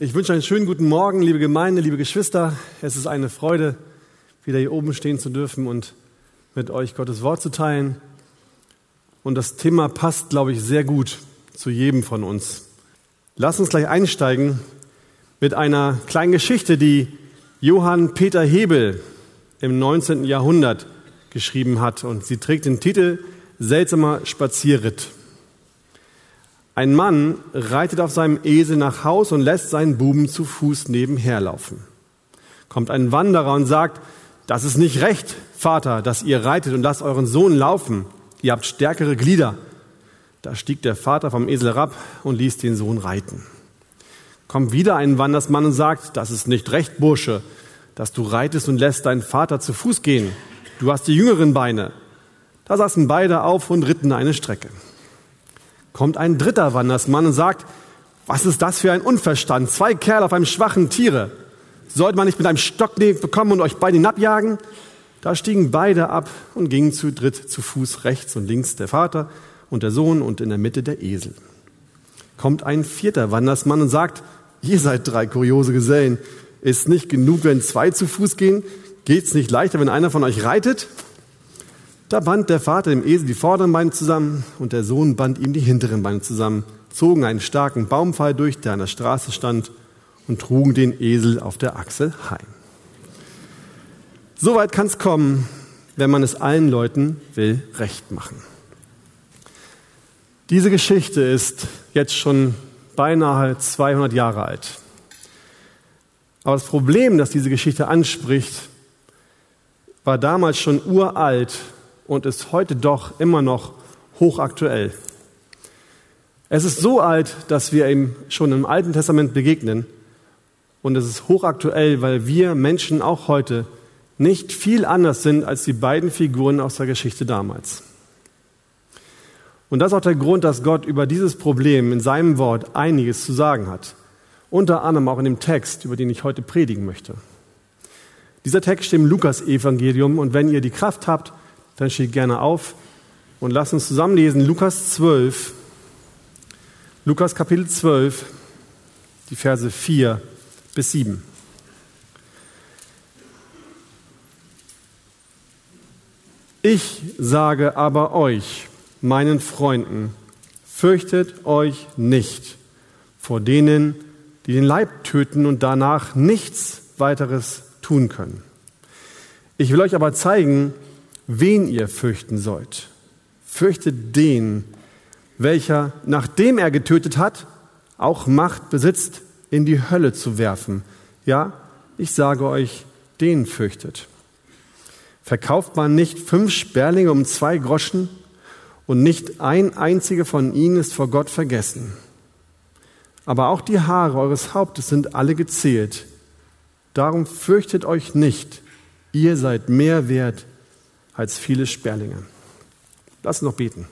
Ich wünsche einen schönen guten Morgen, liebe Gemeinde, liebe Geschwister. Es ist eine Freude, wieder hier oben stehen zu dürfen und mit euch Gottes Wort zu teilen. Und das Thema passt, glaube ich, sehr gut zu jedem von uns. Lass uns gleich einsteigen mit einer kleinen Geschichte, die Johann Peter Hebel im 19. Jahrhundert geschrieben hat. Und sie trägt den Titel Seltsamer Spazierritt. Ein Mann reitet auf seinem Esel nach Haus und lässt seinen Buben zu Fuß nebenher laufen. Kommt ein Wanderer und sagt, das ist nicht recht, Vater, dass ihr reitet und lasst euren Sohn laufen. Ihr habt stärkere Glieder. Da stieg der Vater vom Esel herab und ließ den Sohn reiten. Kommt wieder ein Wandersmann und sagt, das ist nicht recht, Bursche, dass du reitest und lässt deinen Vater zu Fuß gehen. Du hast die jüngeren Beine. Da saßen beide auf und ritten eine Strecke kommt ein dritter Wandersmann und sagt, was ist das für ein Unverstand? Zwei Kerle auf einem schwachen Tiere. Sollte man nicht mit einem Stock bekommen und euch beide abjagen? Da stiegen beide ab und gingen zu dritt zu Fuß rechts und links der Vater und der Sohn und in der Mitte der Esel. Kommt ein vierter Wandersmann und sagt, ihr seid drei kuriose Gesellen. Ist nicht genug, wenn zwei zu Fuß gehen? Geht's nicht leichter, wenn einer von euch reitet? Da band der Vater dem Esel die vorderen Beine zusammen und der Sohn band ihm die hinteren Beine zusammen, zogen einen starken Baumpfeil durch, der an der Straße stand, und trugen den Esel auf der Achsel heim. Soweit kann es kommen, wenn man es allen Leuten will recht machen. Diese Geschichte ist jetzt schon beinahe 200 Jahre alt. Aber das Problem, das diese Geschichte anspricht, war damals schon uralt und ist heute doch immer noch hochaktuell. Es ist so alt, dass wir ihm schon im Alten Testament begegnen. Und es ist hochaktuell, weil wir Menschen auch heute nicht viel anders sind als die beiden Figuren aus der Geschichte damals. Und das ist auch der Grund, dass Gott über dieses Problem in seinem Wort einiges zu sagen hat. Unter anderem auch in dem Text, über den ich heute predigen möchte. Dieser Text steht im Lukas-Evangelium und wenn ihr die Kraft habt, dann steht gerne auf und lasst uns zusammenlesen Lukas 12, Lukas Kapitel 12, die Verse 4 bis 7. Ich sage aber euch, meinen Freunden, fürchtet euch nicht vor denen, die den Leib töten und danach nichts weiteres tun können. Ich will euch aber zeigen, wen ihr fürchten sollt. Fürchtet den, welcher, nachdem er getötet hat, auch Macht besitzt, in die Hölle zu werfen. Ja, ich sage euch, den fürchtet. Verkauft man nicht fünf Sperlinge um zwei Groschen und nicht ein einziger von ihnen ist vor Gott vergessen. Aber auch die Haare eures Hauptes sind alle gezählt. Darum fürchtet euch nicht, ihr seid mehr wert als viele Sperlinge. Lass uns noch beten.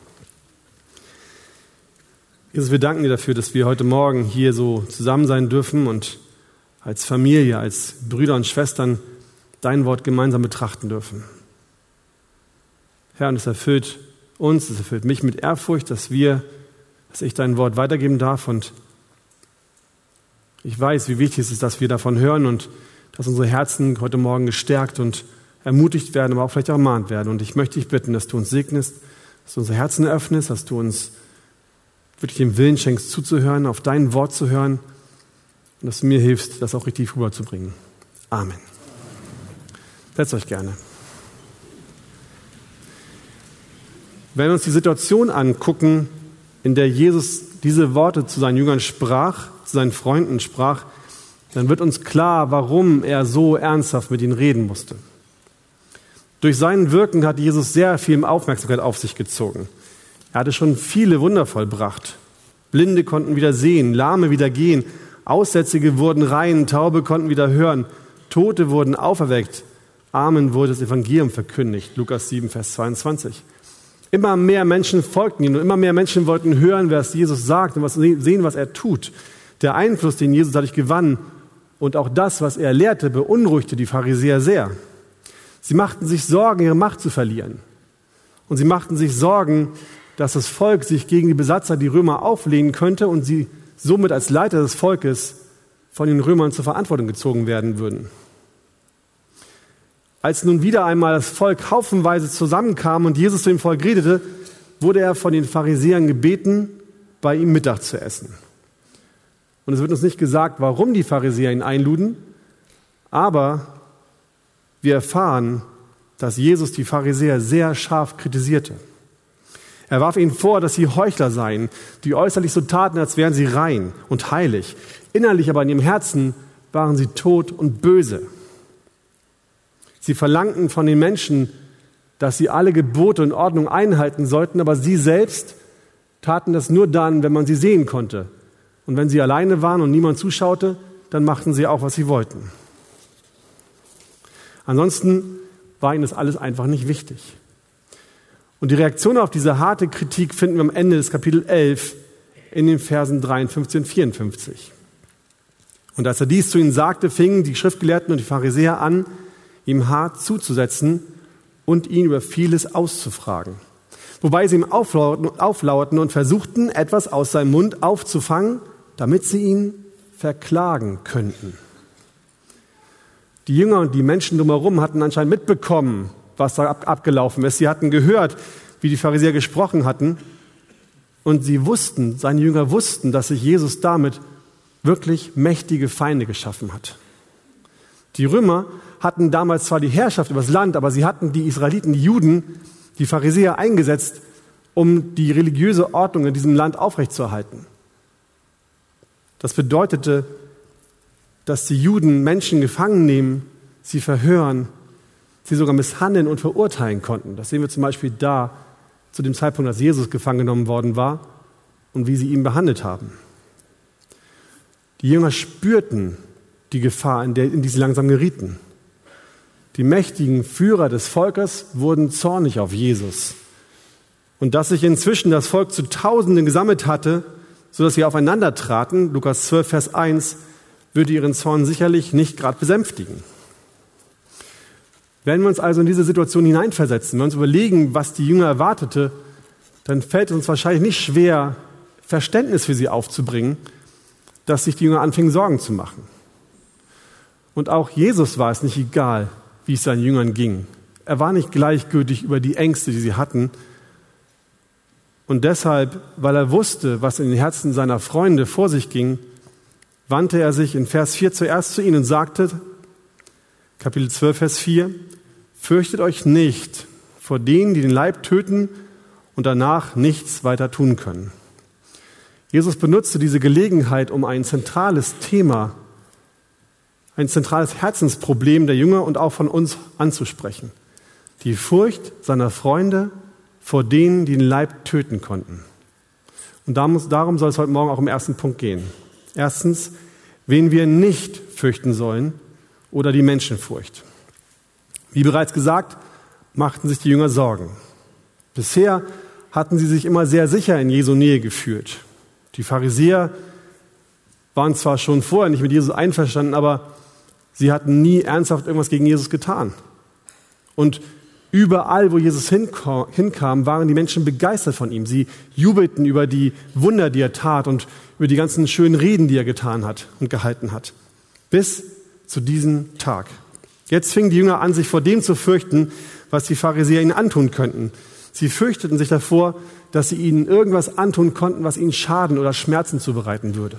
Jesus, wir danken dir dafür, dass wir heute Morgen hier so zusammen sein dürfen und als Familie, als Brüder und Schwestern dein Wort gemeinsam betrachten dürfen. Herr, und es erfüllt uns, es erfüllt mich mit Ehrfurcht, dass wir, dass ich dein Wort weitergeben darf und ich weiß, wie wichtig es ist, dass wir davon hören und dass unsere Herzen heute Morgen gestärkt und ermutigt werden, aber auch vielleicht ermahnt werden. Und ich möchte dich bitten, dass du uns segnest, dass du unsere Herzen eröffnest, dass du uns wirklich den Willen schenkst, zuzuhören, auf dein Wort zu hören und dass du mir hilfst, das auch richtig rüberzubringen. Amen. Setzt euch gerne. Wenn wir uns die Situation angucken, in der Jesus diese Worte zu seinen Jüngern sprach, zu seinen Freunden sprach, dann wird uns klar, warum er so ernsthaft mit ihnen reden musste. Durch sein Wirken hat Jesus sehr viel Aufmerksamkeit auf sich gezogen. Er hatte schon viele Wunder vollbracht. Blinde konnten wieder sehen, Lahme wieder gehen, Aussätzige wurden rein, Taube konnten wieder hören, Tote wurden auferweckt, Armen wurde das Evangelium verkündigt. Lukas 7, Vers 22. Immer mehr Menschen folgten ihm und immer mehr Menschen wollten hören, was Jesus sagt und was sehen, was er tut. Der Einfluss, den Jesus dadurch gewann und auch das, was er lehrte, beunruhigte die Pharisäer sehr. Sie machten sich Sorgen, ihre Macht zu verlieren. Und sie machten sich Sorgen, dass das Volk sich gegen die Besatzer, die Römer, auflehnen könnte und sie somit als Leiter des Volkes von den Römern zur Verantwortung gezogen werden würden. Als nun wieder einmal das Volk haufenweise zusammenkam und Jesus zu dem Volk redete, wurde er von den Pharisäern gebeten, bei ihm Mittag zu essen. Und es wird uns nicht gesagt, warum die Pharisäer ihn einluden, aber wir erfahren, dass Jesus die Pharisäer sehr scharf kritisierte. Er warf ihnen vor, dass sie Heuchler seien, die äußerlich so taten, als wären sie rein und heilig. Innerlich aber in ihrem Herzen waren sie tot und böse. Sie verlangten von den Menschen, dass sie alle Gebote und Ordnung einhalten sollten, aber sie selbst taten das nur dann, wenn man sie sehen konnte. Und wenn sie alleine waren und niemand zuschaute, dann machten sie auch, was sie wollten. Ansonsten war ihnen das alles einfach nicht wichtig. Und die Reaktion auf diese harte Kritik finden wir am Ende des Kapitel 11 in den Versen 53 und 54. Und als er dies zu ihnen sagte, fingen die Schriftgelehrten und die Pharisäer an, ihm hart zuzusetzen und ihn über vieles auszufragen. Wobei sie ihm auflauerten und versuchten, etwas aus seinem Mund aufzufangen, damit sie ihn verklagen könnten. Die Jünger und die Menschen drumherum hatten anscheinend mitbekommen, was da abgelaufen ist. Sie hatten gehört, wie die Pharisäer gesprochen hatten. Und sie wussten, seine Jünger wussten, dass sich Jesus damit wirklich mächtige Feinde geschaffen hat. Die Römer hatten damals zwar die Herrschaft über das Land, aber sie hatten die Israeliten, die Juden, die Pharisäer eingesetzt, um die religiöse Ordnung in diesem Land aufrechtzuerhalten. Das bedeutete, dass die Juden Menschen gefangen nehmen, sie verhören sie sogar misshandeln und verurteilen konnten. Das sehen wir zum Beispiel da, zu dem Zeitpunkt, als Jesus gefangen genommen worden war und wie sie ihn behandelt haben. Die Jünger spürten die Gefahr, in, der, in die sie langsam gerieten. Die mächtigen Führer des Volkes wurden zornig auf Jesus. Und dass sich inzwischen das Volk zu Tausenden gesammelt hatte, sodass sie aufeinander traten, Lukas 12, Vers 1, würde ihren Zorn sicherlich nicht gerade besänftigen. Wenn wir uns also in diese Situation hineinversetzen, wenn wir uns überlegen, was die Jünger erwartete, dann fällt es uns wahrscheinlich nicht schwer, Verständnis für sie aufzubringen, dass sich die Jünger anfingen, Sorgen zu machen. Und auch Jesus war es nicht egal, wie es seinen Jüngern ging. Er war nicht gleichgültig über die Ängste, die sie hatten. Und deshalb, weil er wusste, was in den Herzen seiner Freunde vor sich ging, wandte er sich in Vers 4 zuerst zu ihnen und sagte, Kapitel 12, Vers 4, Fürchtet euch nicht vor denen, die den Leib töten und danach nichts weiter tun können. Jesus benutzte diese Gelegenheit, um ein zentrales Thema, ein zentrales Herzensproblem der Jünger und auch von uns anzusprechen. Die Furcht seiner Freunde vor denen, die den Leib töten konnten. Und darum soll es heute Morgen auch im ersten Punkt gehen. Erstens, wen wir nicht fürchten sollen oder die Menschenfurcht. Wie bereits gesagt, machten sich die Jünger Sorgen. Bisher hatten sie sich immer sehr sicher in Jesu Nähe gefühlt. Die Pharisäer waren zwar schon vorher nicht mit Jesus einverstanden, aber sie hatten nie ernsthaft irgendwas gegen Jesus getan. Und überall, wo Jesus hinkam, waren die Menschen begeistert von ihm. Sie jubelten über die Wunder, die er tat und über die ganzen schönen Reden, die er getan hat und gehalten hat. Bis zu diesem Tag. Jetzt fingen die Jünger an, sich vor dem zu fürchten, was die Pharisäer ihnen antun könnten. Sie fürchteten sich davor, dass sie ihnen irgendwas antun konnten, was ihnen Schaden oder Schmerzen zubereiten würde.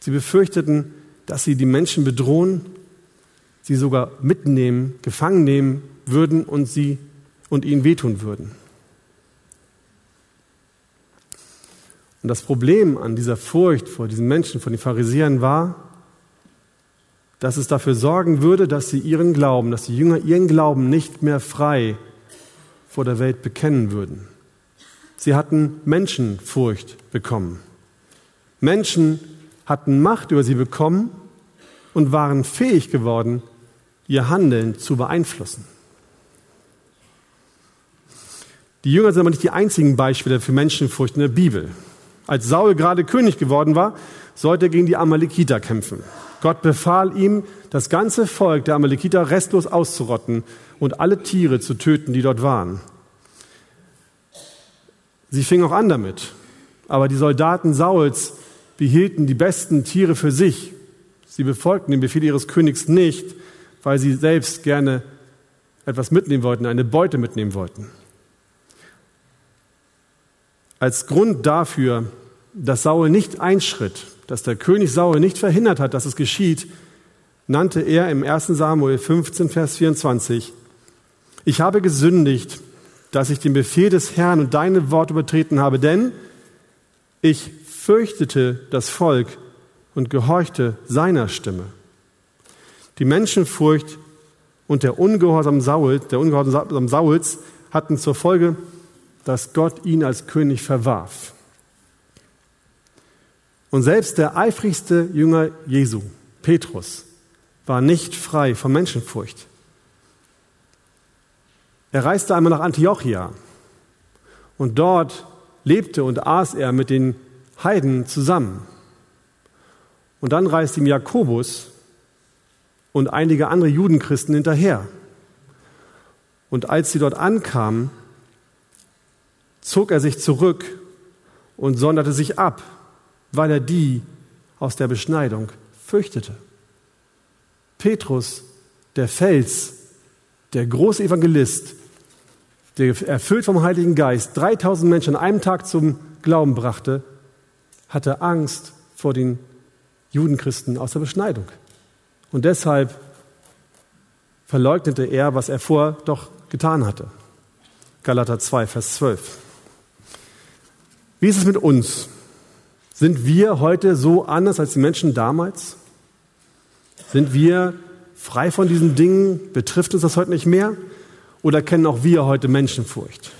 Sie befürchteten, dass sie die Menschen bedrohen, sie sogar mitnehmen, gefangen nehmen würden und sie und ihnen wehtun würden. Und das Problem an dieser Furcht vor diesen Menschen, vor den Pharisäern war, dass es dafür sorgen würde, dass sie ihren Glauben, dass die Jünger ihren Glauben nicht mehr frei vor der Welt bekennen würden. Sie hatten Menschenfurcht bekommen. Menschen hatten Macht über sie bekommen und waren fähig geworden, ihr Handeln zu beeinflussen. Die Jünger sind aber nicht die einzigen Beispiele für Menschenfurcht in der Bibel. Als Saul gerade König geworden war, sollte er gegen die Amalekiter kämpfen. Gott befahl ihm, das ganze Volk der Amalekiter restlos auszurotten und alle Tiere zu töten, die dort waren. Sie fing auch an damit, aber die Soldaten Sauls behielten die besten Tiere für sich Sie befolgten den Befehl ihres Königs nicht, weil sie selbst gerne etwas mitnehmen wollten, eine Beute mitnehmen wollten. Als Grund dafür, dass Saul nicht einschritt, dass der König Saul nicht verhindert hat, dass es geschieht, nannte er im 1 Samuel 15, Vers 24, ich habe gesündigt, dass ich den Befehl des Herrn und deine Worte übertreten habe, denn ich fürchtete das Volk und gehorchte seiner Stimme. Die Menschenfurcht und der Ungehorsam Saul, der Ungehorsam Sauls hatten zur Folge, dass Gott ihn als König verwarf. Und selbst der eifrigste Jünger Jesu, Petrus, war nicht frei von Menschenfurcht. Er reiste einmal nach Antiochia und dort lebte und aß er mit den Heiden zusammen. Und dann reiste ihm Jakobus und einige andere Judenchristen hinterher. Und als sie dort ankamen, zog er sich zurück und sonderte sich ab, weil er die aus der Beschneidung fürchtete. Petrus, der Fels, der große Evangelist, der erfüllt vom Heiligen Geist 3000 Menschen an einem Tag zum Glauben brachte, hatte Angst vor den Judenchristen aus der Beschneidung. Und deshalb verleugnete er, was er vor doch getan hatte. Galater 2, Vers 12. Wie ist es mit uns? Sind wir heute so anders als die Menschen damals? Sind wir frei von diesen Dingen? Betrifft uns das heute nicht mehr? Oder kennen auch wir heute Menschenfurcht?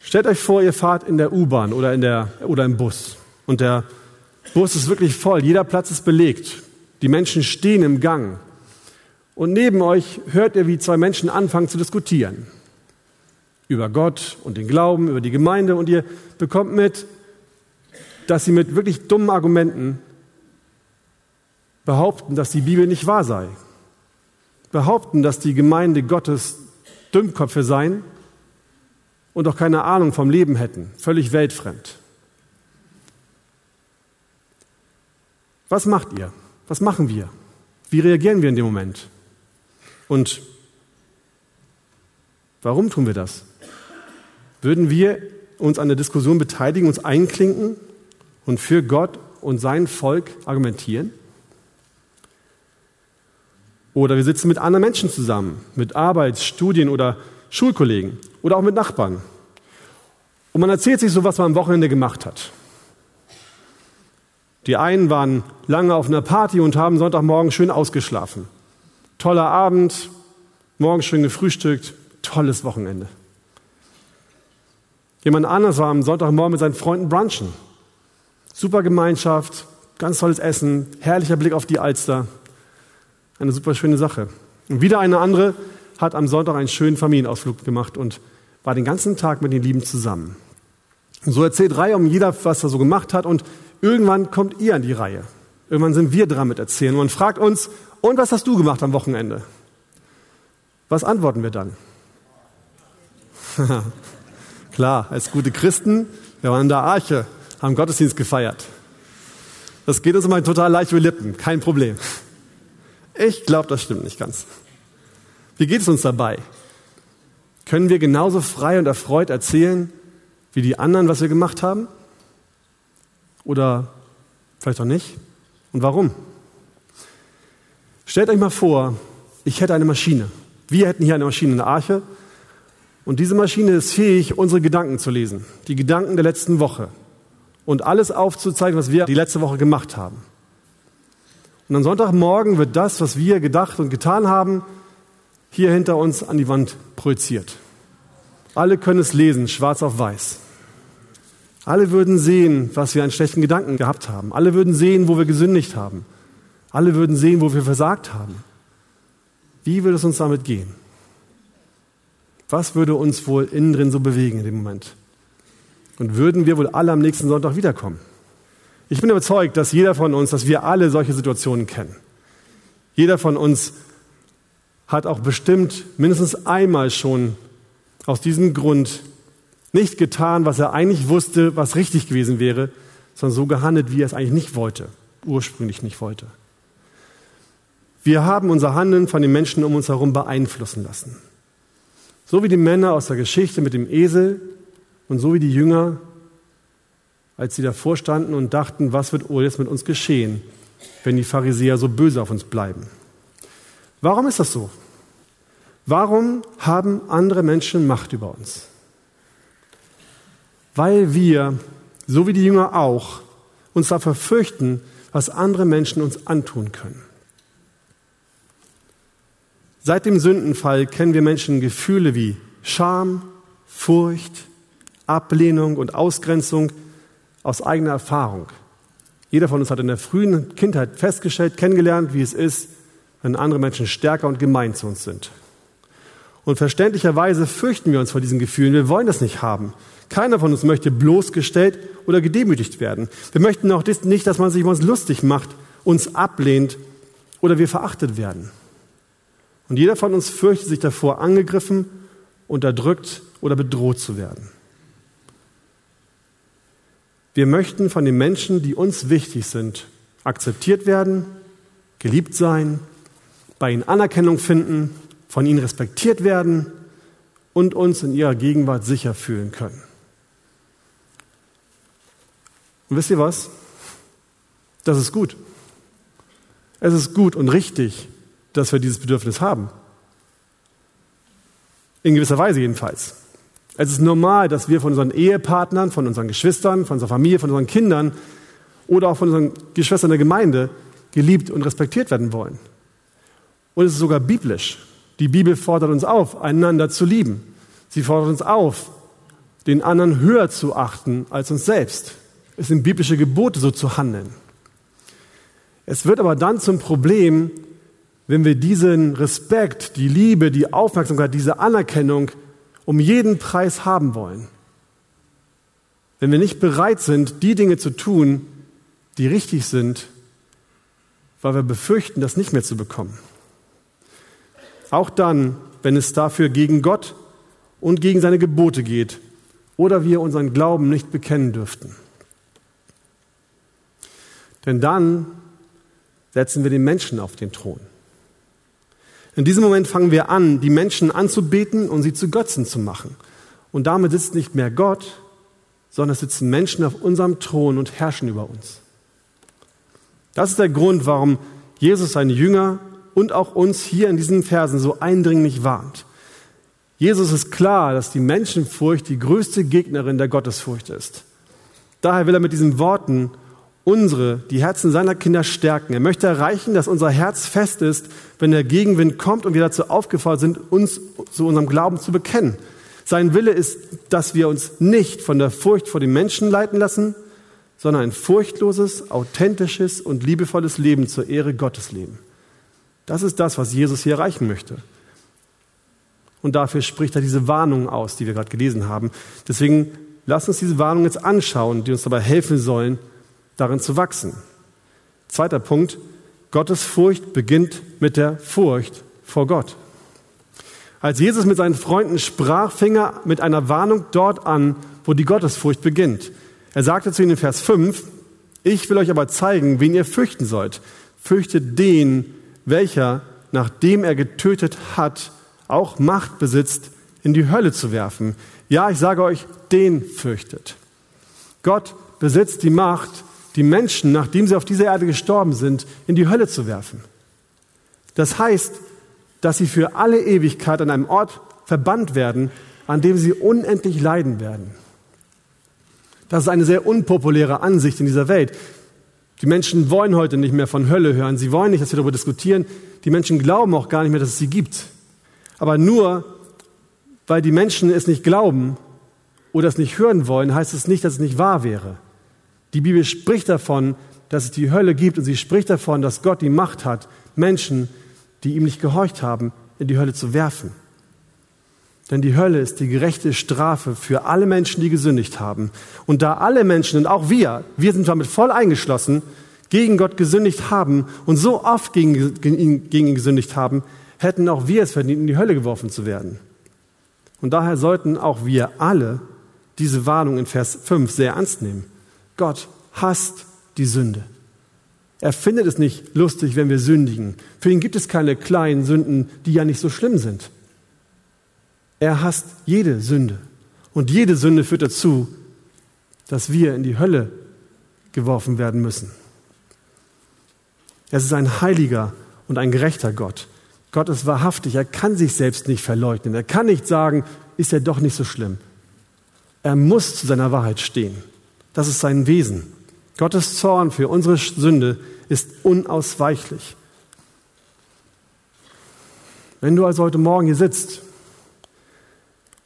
Stellt euch vor, ihr fahrt in der U-Bahn oder, oder im Bus und der Bus ist wirklich voll, jeder Platz ist belegt, die Menschen stehen im Gang und neben euch hört ihr, wie zwei Menschen anfangen zu diskutieren über Gott und den Glauben, über die Gemeinde und ihr bekommt mit, dass sie mit wirklich dummen Argumenten behaupten, dass die Bibel nicht wahr sei, behaupten, dass die Gemeinde Gottes Dümmköpfe seien und auch keine Ahnung vom Leben hätten, völlig weltfremd. Was macht ihr? Was machen wir? Wie reagieren wir in dem Moment? Und warum tun wir das? Würden wir uns an der Diskussion beteiligen, uns einklinken und für Gott und sein Volk argumentieren? Oder wir sitzen mit anderen Menschen zusammen, mit Arbeits-, Studien- oder Schulkollegen oder auch mit Nachbarn. Und man erzählt sich so, was man am Wochenende gemacht hat. Die einen waren lange auf einer Party und haben Sonntagmorgen schön ausgeschlafen. Toller Abend, morgens schön gefrühstückt, tolles Wochenende. Jemand anderes war am Sonntagmorgen mit seinen Freunden brunchen. Super Gemeinschaft, ganz tolles Essen, herrlicher Blick auf die Alster. Eine super schöne Sache. Und wieder eine andere hat am Sonntag einen schönen Familienausflug gemacht und war den ganzen Tag mit den Lieben zusammen. Und so erzählt Reihe um jeder, was er so gemacht hat und irgendwann kommt ihr an die Reihe. Irgendwann sind wir dran mit erzählen. Und man fragt uns, und was hast du gemacht am Wochenende? Was antworten wir dann? Klar, als gute Christen, wir waren in der Arche, haben Gottesdienst gefeiert. Das geht uns immer total leicht über Lippen, kein Problem. Ich glaube, das stimmt nicht ganz. Wie geht es uns dabei? Können wir genauso frei und erfreut erzählen, wie die anderen, was wir gemacht haben? Oder vielleicht auch nicht? Und warum? Stellt euch mal vor, ich hätte eine Maschine. Wir hätten hier eine Maschine, eine Arche. Und diese Maschine ist fähig, unsere Gedanken zu lesen. Die Gedanken der letzten Woche. Und alles aufzuzeigen, was wir die letzte Woche gemacht haben. Und am Sonntagmorgen wird das, was wir gedacht und getan haben, hier hinter uns an die Wand projiziert. Alle können es lesen, schwarz auf weiß. Alle würden sehen, was wir an schlechten Gedanken gehabt haben. Alle würden sehen, wo wir gesündigt haben. Alle würden sehen, wo wir versagt haben. Wie würde es uns damit gehen? Was würde uns wohl innen drin so bewegen in dem Moment? Und würden wir wohl alle am nächsten Sonntag wiederkommen? Ich bin überzeugt, dass jeder von uns, dass wir alle solche Situationen kennen. Jeder von uns hat auch bestimmt mindestens einmal schon aus diesem Grund nicht getan, was er eigentlich wusste, was richtig gewesen wäre, sondern so gehandelt, wie er es eigentlich nicht wollte, ursprünglich nicht wollte. Wir haben unser Handeln von den Menschen um uns herum beeinflussen lassen. So wie die Männer aus der Geschichte mit dem Esel und so wie die Jünger, als sie davor standen und dachten, was wird jetzt mit uns geschehen, wenn die Pharisäer so böse auf uns bleiben. Warum ist das so? Warum haben andere Menschen Macht über uns? Weil wir, so wie die Jünger auch, uns dafür fürchten, was andere Menschen uns antun können. Seit dem Sündenfall kennen wir Menschen Gefühle wie Scham, Furcht, Ablehnung und Ausgrenzung aus eigener Erfahrung. Jeder von uns hat in der frühen Kindheit festgestellt, kennengelernt, wie es ist, wenn andere Menschen stärker und gemein zu uns sind. Und verständlicherweise fürchten wir uns vor diesen Gefühlen. Wir wollen das nicht haben. Keiner von uns möchte bloßgestellt oder gedemütigt werden. Wir möchten auch nicht, dass man sich über uns lustig macht, uns ablehnt oder wir verachtet werden. Und jeder von uns fürchtet sich davor, angegriffen, unterdrückt oder bedroht zu werden. Wir möchten von den Menschen, die uns wichtig sind, akzeptiert werden, geliebt sein, bei ihnen Anerkennung finden, von ihnen respektiert werden und uns in ihrer Gegenwart sicher fühlen können. Und wisst ihr was? Das ist gut. Es ist gut und richtig, dass wir dieses Bedürfnis haben. In gewisser Weise jedenfalls. Es ist normal, dass wir von unseren Ehepartnern, von unseren Geschwistern, von unserer Familie, von unseren Kindern oder auch von unseren Geschwistern der Gemeinde geliebt und respektiert werden wollen. Und es ist sogar biblisch. Die Bibel fordert uns auf, einander zu lieben. Sie fordert uns auf, den anderen höher zu achten als uns selbst. Es sind biblische Gebote, so zu handeln. Es wird aber dann zum Problem, wenn wir diesen Respekt, die Liebe, die Aufmerksamkeit, diese Anerkennung um jeden Preis haben wollen. Wenn wir nicht bereit sind, die Dinge zu tun, die richtig sind, weil wir befürchten, das nicht mehr zu bekommen. Auch dann, wenn es dafür gegen Gott und gegen seine Gebote geht oder wir unseren Glauben nicht bekennen dürften. Denn dann setzen wir den Menschen auf den Thron. In diesem Moment fangen wir an, die Menschen anzubeten und sie zu Götzen zu machen. Und damit sitzt nicht mehr Gott, sondern es sitzen Menschen auf unserem Thron und herrschen über uns. Das ist der Grund, warum Jesus seine Jünger und auch uns hier in diesen Versen so eindringlich warnt. Jesus ist klar, dass die Menschenfurcht die größte Gegnerin der Gottesfurcht ist. Daher will er mit diesen Worten unsere, die Herzen seiner Kinder stärken. Er möchte erreichen, dass unser Herz fest ist, wenn der Gegenwind kommt und wir dazu aufgefordert sind, uns zu unserem Glauben zu bekennen. Sein Wille ist, dass wir uns nicht von der Furcht vor den Menschen leiten lassen, sondern ein furchtloses, authentisches und liebevolles Leben zur Ehre Gottes leben. Das ist das, was Jesus hier erreichen möchte. Und dafür spricht er diese Warnungen aus, die wir gerade gelesen haben. Deswegen lasst uns diese Warnungen jetzt anschauen, die uns dabei helfen sollen, darin zu wachsen. Zweiter Punkt, Gottes Furcht beginnt mit der Furcht vor Gott. Als Jesus mit seinen Freunden sprach, fing er mit einer Warnung dort an, wo die Gottesfurcht beginnt. Er sagte zu ihnen in Vers 5, ich will euch aber zeigen, wen ihr fürchten sollt. Fürchtet den, welcher, nachdem er getötet hat, auch Macht besitzt, in die Hölle zu werfen. Ja, ich sage euch, den fürchtet. Gott besitzt die Macht, die Menschen, nachdem sie auf dieser Erde gestorben sind, in die Hölle zu werfen. Das heißt, dass sie für alle Ewigkeit an einem Ort verbannt werden, an dem sie unendlich leiden werden. Das ist eine sehr unpopuläre Ansicht in dieser Welt. Die Menschen wollen heute nicht mehr von Hölle hören. Sie wollen nicht, dass wir darüber diskutieren. Die Menschen glauben auch gar nicht mehr, dass es sie gibt. Aber nur weil die Menschen es nicht glauben oder es nicht hören wollen, heißt es nicht, dass es nicht wahr wäre. Die Bibel spricht davon, dass es die Hölle gibt und sie spricht davon, dass Gott die Macht hat, Menschen, die ihm nicht gehorcht haben, in die Hölle zu werfen. Denn die Hölle ist die gerechte Strafe für alle Menschen, die gesündigt haben. Und da alle Menschen und auch wir, wir sind damit voll eingeschlossen, gegen Gott gesündigt haben und so oft gegen, gegen, ihn, gegen ihn gesündigt haben, hätten auch wir es verdient, in die Hölle geworfen zu werden. Und daher sollten auch wir alle diese Warnung in Vers 5 sehr ernst nehmen. Gott hasst die Sünde. Er findet es nicht lustig, wenn wir sündigen. Für ihn gibt es keine kleinen Sünden, die ja nicht so schlimm sind. Er hasst jede Sünde. Und jede Sünde führt dazu, dass wir in die Hölle geworfen werden müssen. Es ist ein heiliger und ein gerechter Gott. Gott ist wahrhaftig. Er kann sich selbst nicht verleugnen. Er kann nicht sagen, ist ja doch nicht so schlimm. Er muss zu seiner Wahrheit stehen. Das ist sein Wesen. Gottes Zorn für unsere Sünde ist unausweichlich. Wenn du also heute Morgen hier sitzt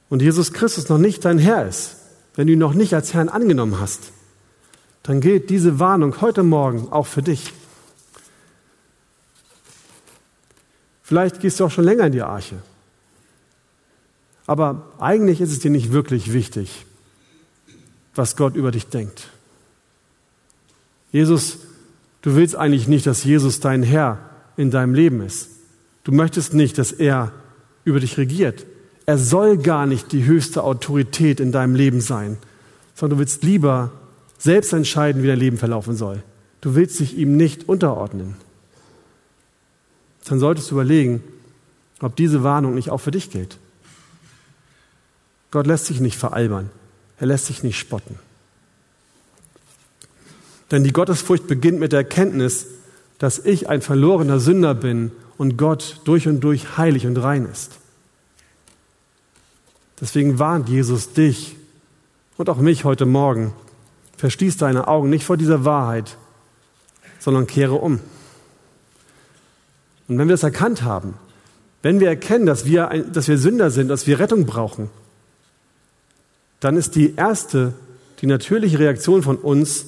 und Jesus Christus noch nicht dein Herr ist, wenn du ihn noch nicht als Herrn angenommen hast, dann gilt diese Warnung heute Morgen auch für dich. Vielleicht gehst du auch schon länger in die Arche. Aber eigentlich ist es dir nicht wirklich wichtig, was Gott über dich denkt. Jesus, du willst eigentlich nicht, dass Jesus dein Herr in deinem Leben ist. Du möchtest nicht, dass er über dich regiert. Er soll gar nicht die höchste Autorität in deinem Leben sein, sondern du willst lieber selbst entscheiden, wie dein Leben verlaufen soll. Du willst dich ihm nicht unterordnen dann solltest du überlegen, ob diese Warnung nicht auch für dich gilt. Gott lässt sich nicht veralbern. Er lässt sich nicht spotten. Denn die Gottesfurcht beginnt mit der Erkenntnis, dass ich ein verlorener Sünder bin und Gott durch und durch heilig und rein ist. Deswegen warnt Jesus dich und auch mich heute Morgen. Verschließ deine Augen nicht vor dieser Wahrheit, sondern kehre um. Und wenn wir das erkannt haben, wenn wir erkennen, dass wir, dass wir Sünder sind, dass wir Rettung brauchen, dann ist die erste, die natürliche Reaktion von uns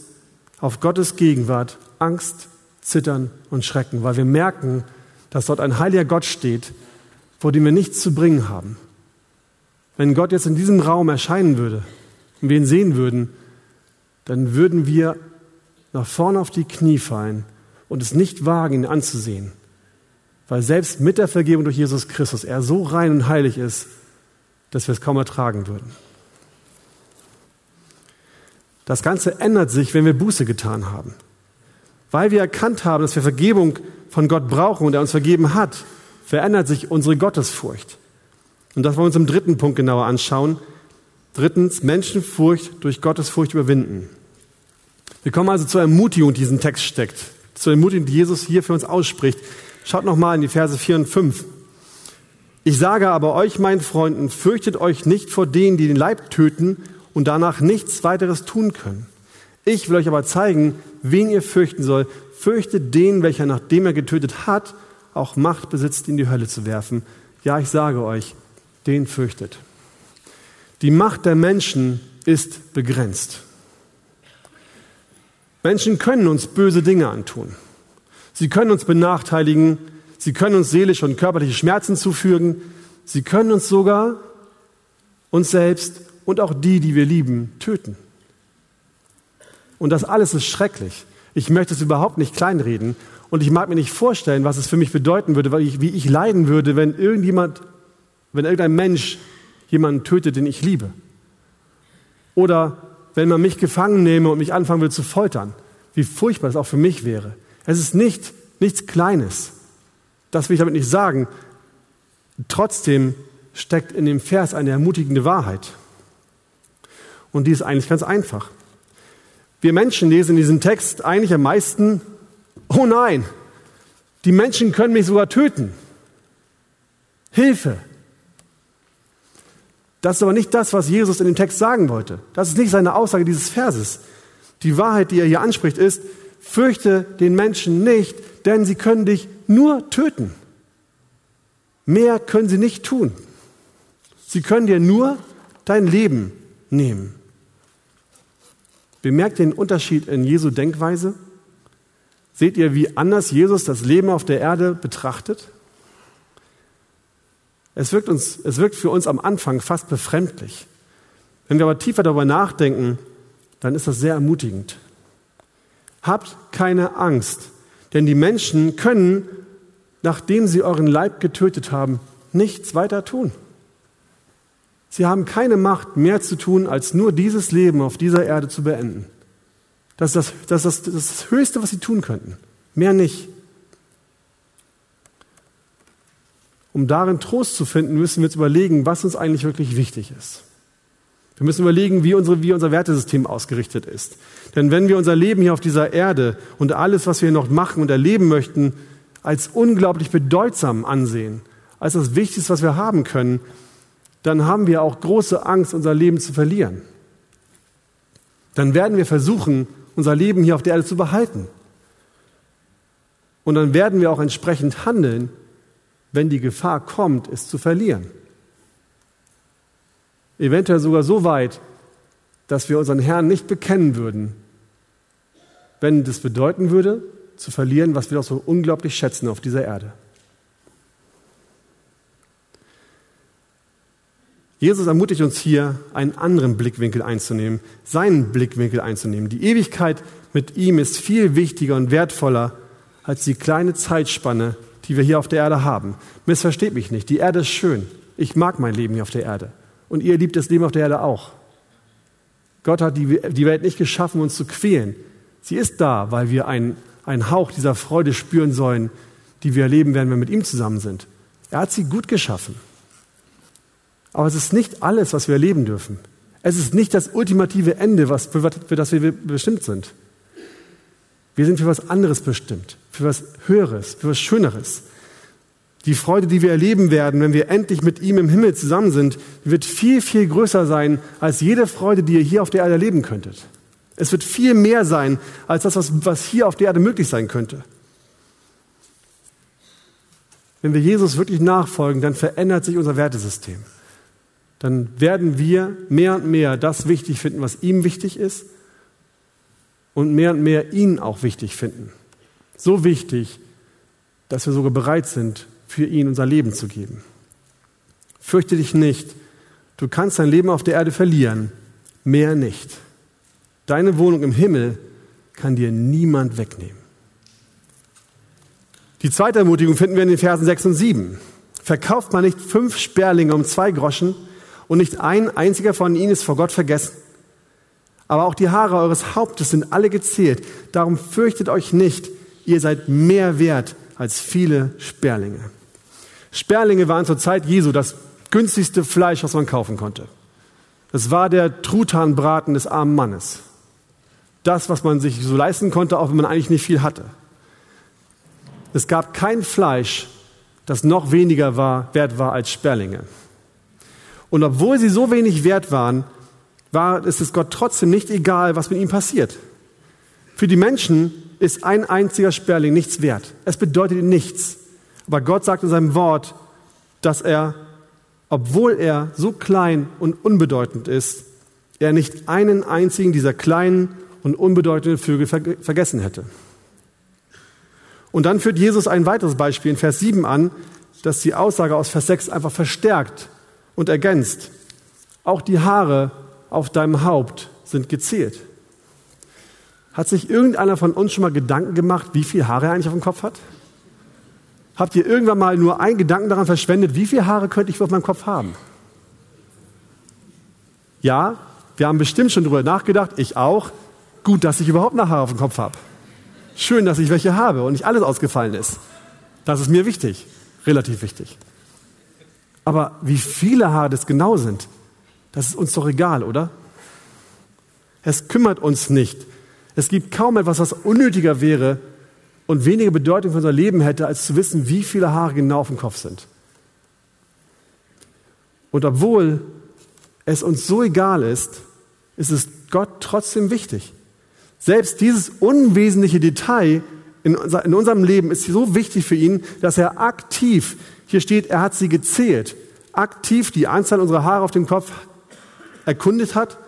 auf Gottes Gegenwart Angst, Zittern und Schrecken, weil wir merken, dass dort ein heiliger Gott steht, vor dem wir nichts zu bringen haben. Wenn Gott jetzt in diesem Raum erscheinen würde und wir ihn sehen würden, dann würden wir nach vorne auf die Knie fallen und es nicht wagen, ihn anzusehen. Weil selbst mit der Vergebung durch Jesus Christus er so rein und heilig ist, dass wir es kaum ertragen würden. Das Ganze ändert sich, wenn wir Buße getan haben. Weil wir erkannt haben, dass wir Vergebung von Gott brauchen und er uns vergeben hat, verändert sich unsere Gottesfurcht. Und das wollen wir uns im dritten Punkt genauer anschauen. Drittens, Menschenfurcht durch Gottesfurcht überwinden. Wir kommen also zur Ermutigung, die diesen Text steckt. Zur Ermutigung, die Jesus hier für uns ausspricht. Schaut nochmal in die Verse 4 und 5. Ich sage aber euch, meinen Freunden, fürchtet euch nicht vor denen, die den Leib töten und danach nichts weiteres tun können. Ich will euch aber zeigen, wen ihr fürchten soll. Fürchtet den, welcher nachdem er getötet hat, auch Macht besitzt, in die Hölle zu werfen. Ja, ich sage euch, den fürchtet. Die Macht der Menschen ist begrenzt. Menschen können uns böse Dinge antun. Sie können uns benachteiligen, sie können uns seelische und körperliche Schmerzen zufügen, sie können uns sogar, uns selbst und auch die, die wir lieben, töten. Und das alles ist schrecklich. Ich möchte es überhaupt nicht kleinreden und ich mag mir nicht vorstellen, was es für mich bedeuten würde, wie ich leiden würde, wenn irgendjemand, wenn irgendein Mensch jemanden tötet, den ich liebe. Oder wenn man mich gefangen nehme und mich anfangen will zu foltern. Wie furchtbar es auch für mich wäre. Es ist nicht, nichts Kleines. Das will ich damit nicht sagen. Trotzdem steckt in dem Vers eine ermutigende Wahrheit. Und die ist eigentlich ganz einfach. Wir Menschen lesen in diesem Text eigentlich am meisten, oh nein, die Menschen können mich sogar töten. Hilfe. Das ist aber nicht das, was Jesus in dem Text sagen wollte. Das ist nicht seine Aussage dieses Verses. Die Wahrheit, die er hier anspricht, ist, fürchte den Menschen nicht, denn sie können dich nur töten. Mehr können sie nicht tun. Sie können dir nur dein Leben nehmen. Bemerkt den Unterschied in Jesu Denkweise? Seht ihr, wie anders Jesus das Leben auf der Erde betrachtet? Es wirkt, uns, es wirkt für uns am Anfang fast befremdlich. Wenn wir aber tiefer darüber nachdenken, dann ist das sehr ermutigend. Habt keine Angst, denn die Menschen können, nachdem sie euren Leib getötet haben, nichts weiter tun. Sie haben keine Macht mehr zu tun, als nur dieses Leben auf dieser Erde zu beenden. Das ist das, das, das, das, ist das Höchste, was sie tun könnten. Mehr nicht. Um darin Trost zu finden, müssen wir uns überlegen, was uns eigentlich wirklich wichtig ist. Wir müssen überlegen, wie, unsere, wie unser Wertesystem ausgerichtet ist. Denn wenn wir unser Leben hier auf dieser Erde und alles, was wir noch machen und erleben möchten, als unglaublich bedeutsam ansehen, als das Wichtigste, was wir haben können, dann haben wir auch große Angst, unser Leben zu verlieren. Dann werden wir versuchen, unser Leben hier auf der Erde zu behalten. Und dann werden wir auch entsprechend handeln, wenn die Gefahr kommt, es zu verlieren. Eventuell sogar so weit, dass wir unseren Herrn nicht bekennen würden, wenn das bedeuten würde, zu verlieren, was wir doch so unglaublich schätzen auf dieser Erde. Jesus ermutigt uns hier, einen anderen Blickwinkel einzunehmen, seinen Blickwinkel einzunehmen. Die Ewigkeit mit ihm ist viel wichtiger und wertvoller als die kleine Zeitspanne, die wir hier auf der Erde haben. Missversteht mich nicht, die Erde ist schön. Ich mag mein Leben hier auf der Erde. Und ihr liebt das Leben auf der Erde auch. Gott hat die, Welt nicht geschaffen, uns zu quälen. Sie ist da, weil wir einen, einen Hauch dieser Freude spüren sollen, die wir erleben werden, wenn wir mit ihm zusammen sind. Er hat sie gut geschaffen. Aber es ist nicht alles, was wir erleben dürfen. Es ist nicht das ultimative Ende, was, für, das wir bestimmt sind. Wir sind für was anderes bestimmt, für was Höheres, für was Schöneres. Die Freude, die wir erleben werden, wenn wir endlich mit ihm im Himmel zusammen sind, wird viel, viel größer sein als jede Freude, die ihr hier auf der Erde erleben könntet. Es wird viel mehr sein als das, was, was hier auf der Erde möglich sein könnte. Wenn wir Jesus wirklich nachfolgen, dann verändert sich unser Wertesystem. Dann werden wir mehr und mehr das wichtig finden, was ihm wichtig ist und mehr und mehr ihn auch wichtig finden. So wichtig, dass wir sogar bereit sind, für ihn unser Leben zu geben. Fürchte dich nicht, du kannst dein Leben auf der Erde verlieren, mehr nicht. Deine Wohnung im Himmel kann dir niemand wegnehmen. Die zweite Ermutigung finden wir in den Versen 6 und 7. Verkauft man nicht fünf Sperlinge um zwei Groschen und nicht ein einziger von ihnen ist vor Gott vergessen. Aber auch die Haare eures Hauptes sind alle gezählt. Darum fürchtet euch nicht, ihr seid mehr wert als viele Sperlinge. Sperlinge waren zur Zeit Jesu das günstigste Fleisch, was man kaufen konnte. Das war der Truthahnbraten des armen Mannes. Das, was man sich so leisten konnte, auch wenn man eigentlich nicht viel hatte. Es gab kein Fleisch, das noch weniger war, wert war als Sperlinge. Und obwohl sie so wenig wert waren, war es ist Gott trotzdem nicht egal, was mit ihm passiert. Für die Menschen ist ein einziger Sperling nichts wert. Es bedeutet ihnen nichts. Aber Gott sagt in seinem Wort, dass er, obwohl er so klein und unbedeutend ist, er nicht einen einzigen dieser kleinen und unbedeutenden Vögel vergessen hätte. Und dann führt Jesus ein weiteres Beispiel in Vers 7 an, das die Aussage aus Vers 6 einfach verstärkt und ergänzt. Auch die Haare auf deinem Haupt sind gezählt. Hat sich irgendeiner von uns schon mal Gedanken gemacht, wie viel Haare er eigentlich auf dem Kopf hat? Habt ihr irgendwann mal nur einen Gedanken daran verschwendet, wie viele Haare könnte ich auf meinem Kopf haben? Ja, wir haben bestimmt schon darüber nachgedacht, ich auch. Gut, dass ich überhaupt noch Haare auf dem Kopf habe. Schön, dass ich welche habe und nicht alles ausgefallen ist. Das ist mir wichtig, relativ wichtig. Aber wie viele Haare das genau sind, das ist uns doch egal, oder? Es kümmert uns nicht. Es gibt kaum etwas, was unnötiger wäre, und weniger Bedeutung für unser Leben hätte, als zu wissen, wie viele Haare genau auf dem Kopf sind. Und obwohl es uns so egal ist, ist es Gott trotzdem wichtig. Selbst dieses unwesentliche Detail in, unserem Leben ist so wichtig für ihn, dass er aktiv, hier steht, er hat sie gezählt, aktiv die Anzahl unserer Haare auf dem Kopf erkundet hat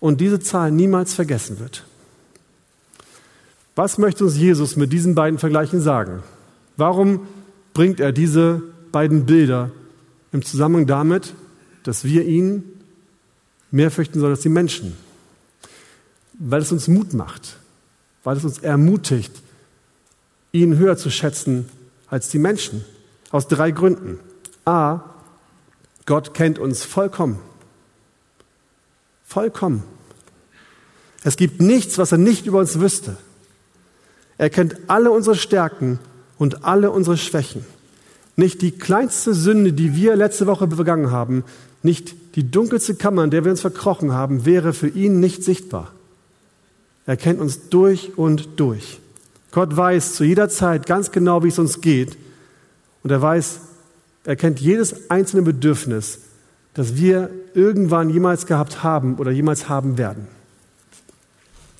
und diese Zahl niemals vergessen wird. Was möchte uns Jesus mit diesen beiden Vergleichen sagen? Warum bringt er diese beiden Bilder im Zusammenhang damit, dass wir ihn mehr fürchten sollen als die Menschen? Weil es uns Mut macht, weil es uns ermutigt, ihn höher zu schätzen als die Menschen. Aus drei Gründen. A, Gott kennt uns vollkommen. Vollkommen. Es gibt nichts, was er nicht über uns wüsste. Er kennt alle unsere Stärken und alle unsere Schwächen. Nicht die kleinste Sünde, die wir letzte Woche begangen haben, nicht die dunkelste Kammer, in der wir uns verkrochen haben, wäre für ihn nicht sichtbar. Er kennt uns durch und durch. Gott weiß zu jeder Zeit ganz genau, wie es uns geht. Und er weiß, er kennt jedes einzelne Bedürfnis, das wir irgendwann jemals gehabt haben oder jemals haben werden.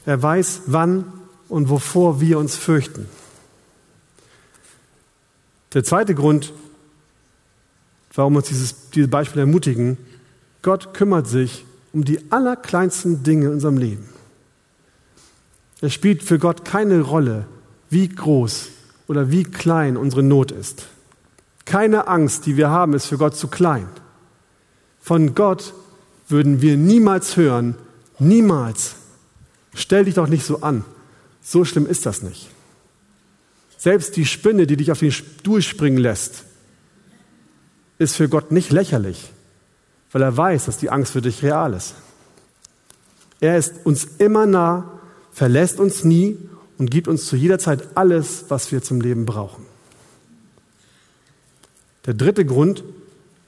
Er weiß, wann und wovor wir uns fürchten. Der zweite Grund, warum uns dieses, diese Beispiele ermutigen, Gott kümmert sich um die allerkleinsten Dinge in unserem Leben. Es spielt für Gott keine Rolle, wie groß oder wie klein unsere Not ist. Keine Angst, die wir haben, ist für Gott zu klein. Von Gott würden wir niemals hören, niemals. Stell dich doch nicht so an. So schlimm ist das nicht. Selbst die Spinne, die dich auf den Stuhl springen lässt, ist für Gott nicht lächerlich, weil er weiß, dass die Angst für dich real ist. Er ist uns immer nah, verlässt uns nie und gibt uns zu jeder Zeit alles, was wir zum Leben brauchen. Der dritte Grund,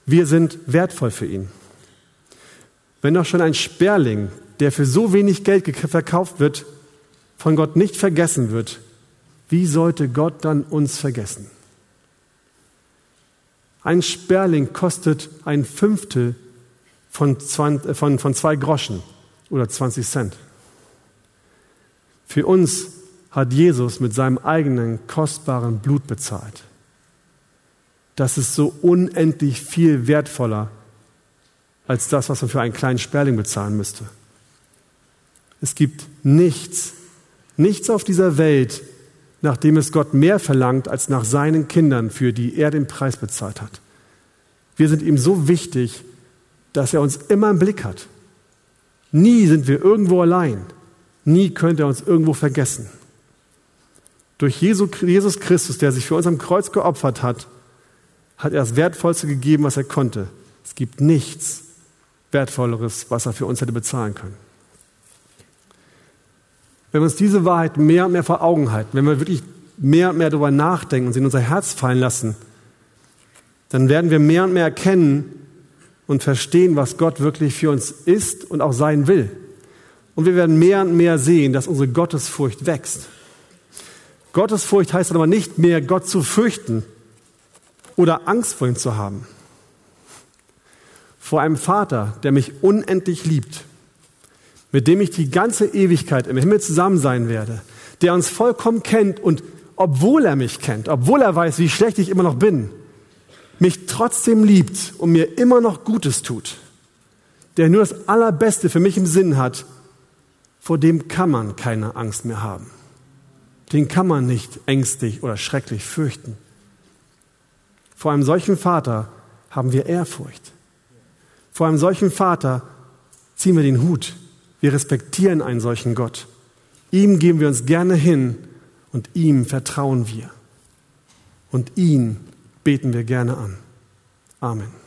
wir sind wertvoll für ihn. Wenn doch schon ein Sperling, der für so wenig Geld verkauft wird, von Gott nicht vergessen wird, wie sollte Gott dann uns vergessen? Ein Sperling kostet ein Fünftel von, 20, äh, von, von zwei Groschen oder 20 Cent. Für uns hat Jesus mit seinem eigenen kostbaren Blut bezahlt. Das ist so unendlich viel wertvoller als das, was man für einen kleinen Sperling bezahlen müsste. Es gibt nichts, nichts auf dieser Welt, nachdem es Gott mehr verlangt als nach seinen Kindern, für die er den Preis bezahlt hat. Wir sind ihm so wichtig, dass er uns immer im Blick hat. Nie sind wir irgendwo allein. Nie könnte er uns irgendwo vergessen. Durch Jesus Christus, der sich für uns am Kreuz geopfert hat, hat er das Wertvollste gegeben, was er konnte. Es gibt nichts Wertvolleres, was er für uns hätte bezahlen können. Wenn wir uns diese Wahrheit mehr und mehr vor Augen halten, wenn wir wirklich mehr und mehr darüber nachdenken und sie in unser Herz fallen lassen, dann werden wir mehr und mehr erkennen und verstehen, was Gott wirklich für uns ist und auch sein will. Und wir werden mehr und mehr sehen, dass unsere Gottesfurcht wächst. Gottesfurcht heißt aber nicht mehr, Gott zu fürchten oder Angst vor ihm zu haben. Vor einem Vater, der mich unendlich liebt, mit dem ich die ganze Ewigkeit im Himmel zusammen sein werde, der uns vollkommen kennt und obwohl er mich kennt, obwohl er weiß, wie schlecht ich immer noch bin, mich trotzdem liebt und mir immer noch Gutes tut, der nur das Allerbeste für mich im Sinn hat, vor dem kann man keine Angst mehr haben. Den kann man nicht ängstlich oder schrecklich fürchten. Vor einem solchen Vater haben wir Ehrfurcht. Vor einem solchen Vater ziehen wir den Hut. Wir respektieren einen solchen Gott. Ihm geben wir uns gerne hin und ihm vertrauen wir. Und ihn beten wir gerne an. Amen.